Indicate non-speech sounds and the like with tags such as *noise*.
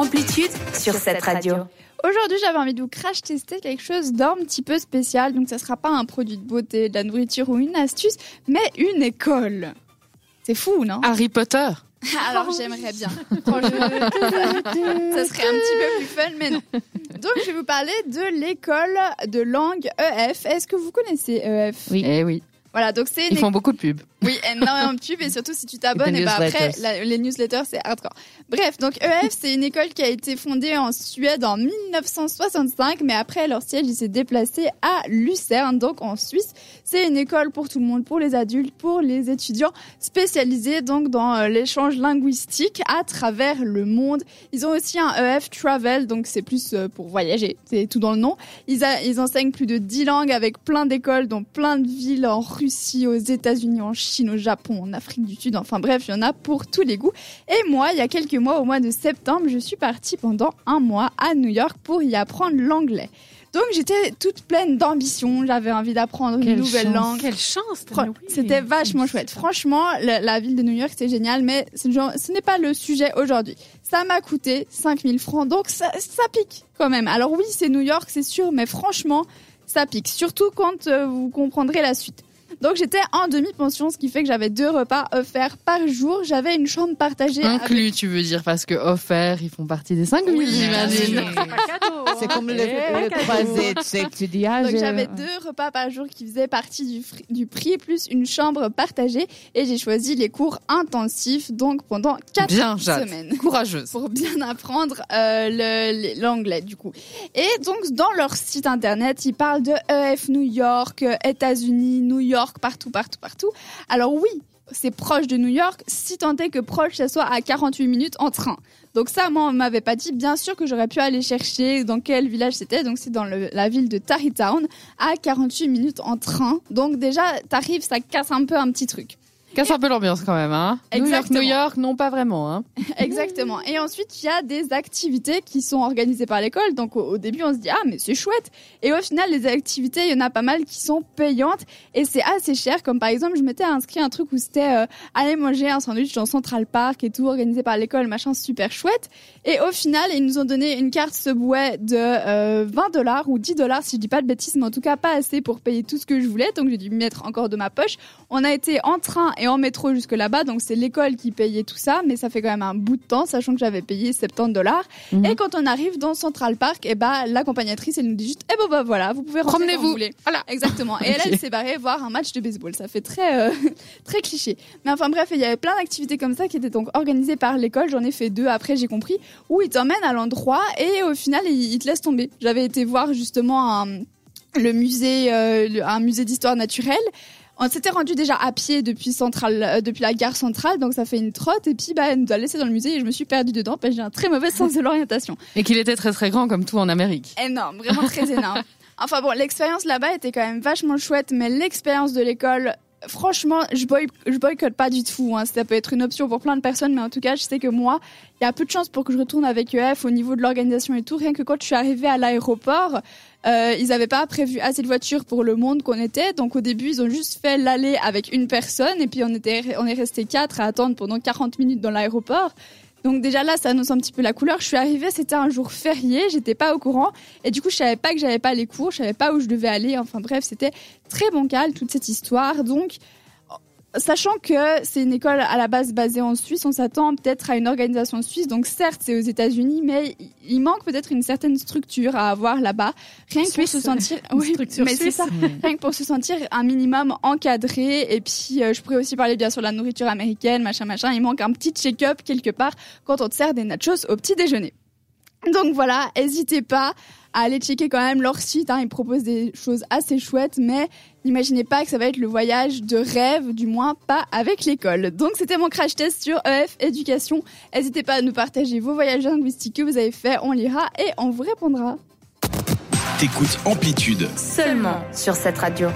Amplitude sur cette radio. Aujourd'hui, j'avais envie de vous crash tester quelque chose d'un petit peu spécial. Donc, ça sera pas un produit de beauté, de la nourriture ou une astuce, mais une école. C'est fou, non? Harry Potter *laughs* Alors, j'aimerais bien. ça serait un petit peu plus fun, mais non. Donc, je vais vous parler de l'école de langue EF. Est-ce que vous connaissez EF Oui. Eh oui. Voilà, donc c'est Ils font beaucoup de pubs. Oui, énormément de pubs et surtout si tu t'abonnes, *laughs* et, bah après les newsletters c'est hardcore. Bref, donc EF c'est une école qui a été fondée en Suède en 1965, mais après leur siège il s'est déplacé à Lucerne, donc en Suisse. C'est une école pour tout le monde, pour les adultes, pour les étudiants, spécialisés donc dans euh, l'échange linguistique à travers le monde. Ils ont aussi un EF Travel, donc c'est plus euh, pour voyager, c'est tout dans le nom. Ils, ils enseignent plus de 10 langues avec plein d'écoles dans plein de villes en Russie, aux États-Unis, en Chine Chine, au Japon, en Afrique du Sud, enfin bref, il y en a pour tous les goûts. Et moi, il y a quelques mois, au mois de septembre, je suis partie pendant un mois à New York pour y apprendre l'anglais. Donc j'étais toute pleine d'ambition, j'avais envie d'apprendre une nouvelle langue. Quelle chance C'était vachement chouette. Franchement, la, ville de New York, c'est génial, mais ce n'est pas le sujet aujourd'hui. Ça m'a coûté 5000 francs, donc ça, ça pique quand même. Alors oui, c'est New York, c'est sûr, mais franchement, ça pique. Surtout quand euh, vous comprendrez la suite. Donc j'étais en demi-pension, ce qui fait que j'avais deux repas offerts par jour. J'avais une chambre partagée. Inclus, tu veux dire, parce que offerts, ils font partie des 5 oui, j'imagine. C'est comme le, le croisé, tu sais, que tu dis, ah, Donc j'avais deux repas par jour qui faisaient partie du, du prix, plus une chambre partagée. Et j'ai choisi les cours intensifs, donc pendant quatre bien, semaines. Courageuse. Pour bien apprendre euh, l'anglais, du coup. Et donc, dans leur site internet, ils parlent de EF New York, États-Unis, New York, partout, partout, partout. Alors oui, c'est proche de New York, si tant est que proche, ça soit à 48 minutes en train. Donc ça, moi, on m'avait pas dit. Bien sûr que j'aurais pu aller chercher dans quel village c'était. Donc c'est dans la ville de Tarrytown, à 48 minutes en train. Donc déjà, t'arrives, ça casse un peu un petit truc. Casse un peu l'ambiance quand même, hein. New York, New York, non pas vraiment, hein. *laughs* Exactement. Et ensuite, il y a des activités qui sont organisées par l'école. Donc au, début, on se dit ah mais c'est chouette. Et au final, les activités, il y en a pas mal qui sont payantes et c'est assez cher. Comme par exemple, je m'étais inscrit un truc où c'était euh, aller manger un sandwich dans Central Park et tout organisé par l'école, machin super chouette. Et au final, ils nous ont donné une carte Subway de 20 euh, dollars ou 10 dollars si je dis pas de bêtises, mais en tout cas pas assez pour payer tout ce que je voulais. Donc j'ai dû mettre encore de ma poche. On a été en train et en métro jusque là-bas, donc c'est l'école qui payait tout ça, mais ça fait quand même un bout de temps, sachant que j'avais payé 70 dollars. Mhm. Et quand on arrive dans Central Park, et eh bah l'accompagnatrice elle nous dit juste, eh ben bah voilà, vous pouvez rentrer vous voulez. Voilà, exactement. Et *laughs* elle, elle s'est barrée voir un match de baseball. Ça fait très euh, *laughs* très cliché. Mais enfin bref, il y avait plein d'activités comme ça qui étaient donc organisées par l'école. J'en ai fait deux. Après, j'ai compris où ils t'emmènent à l'endroit et au final ils, te laissent tomber. J'avais été voir justement un le musée, euh, un musée d'histoire naturelle. On s'était rendu déjà à pied depuis centrale, euh, depuis la gare centrale, donc ça fait une trotte. Et puis, bah, elle nous a laissé dans le musée et je me suis perdue dedans parce que j'ai un très mauvais sens de l'orientation. Et qu'il était très très grand comme tout en Amérique. Énorme, vraiment très énorme. *laughs* Enfin bon, l'expérience là-bas était quand même vachement chouette, mais l'expérience de l'école, franchement, je, boy, je boycotte pas du tout. Hein. Ça peut être une option pour plein de personnes, mais en tout cas, je sais que moi, il y a peu de chances pour que je retourne avec EF au niveau de l'organisation et tout. Rien que quand je suis arrivée à l'aéroport, euh, ils n'avaient pas prévu assez de voitures pour le monde qu'on était. Donc au début, ils ont juste fait l'aller avec une personne et puis on était, on est resté quatre à attendre pendant 40 minutes dans l'aéroport. Donc déjà là, ça annonce un petit peu la couleur. Je suis arrivée, c'était un jour férié, j'étais pas au courant et du coup, je savais pas que j'avais pas les cours, je savais pas où je devais aller. Enfin bref, c'était très bancal toute cette histoire. Donc Sachant que c'est une école à la base basée en Suisse, on s'attend peut-être à une organisation suisse. Donc certes, c'est aux États-Unis, mais il manque peut-être une certaine structure à avoir là-bas. Rien que pour se sentir, *laughs* oui, mais c'est ça. Rien que pour se sentir un minimum encadré. Et puis, euh, je pourrais aussi parler bien sûr de la nourriture américaine, machin, machin. Il manque un petit check-up quelque part quand on te sert des nachos au petit déjeuner. Donc voilà, n'hésitez pas à aller checker quand même leur site. Hein. Ils proposent des choses assez chouettes, mais n'imaginez pas que ça va être le voyage de rêve, du moins pas avec l'école. Donc c'était mon crash test sur EF Éducation. N'hésitez pas à nous partager vos voyages linguistiques que vous avez fait, on lira et on vous répondra. T'écoutes Amplitude. Seulement sur cette radio.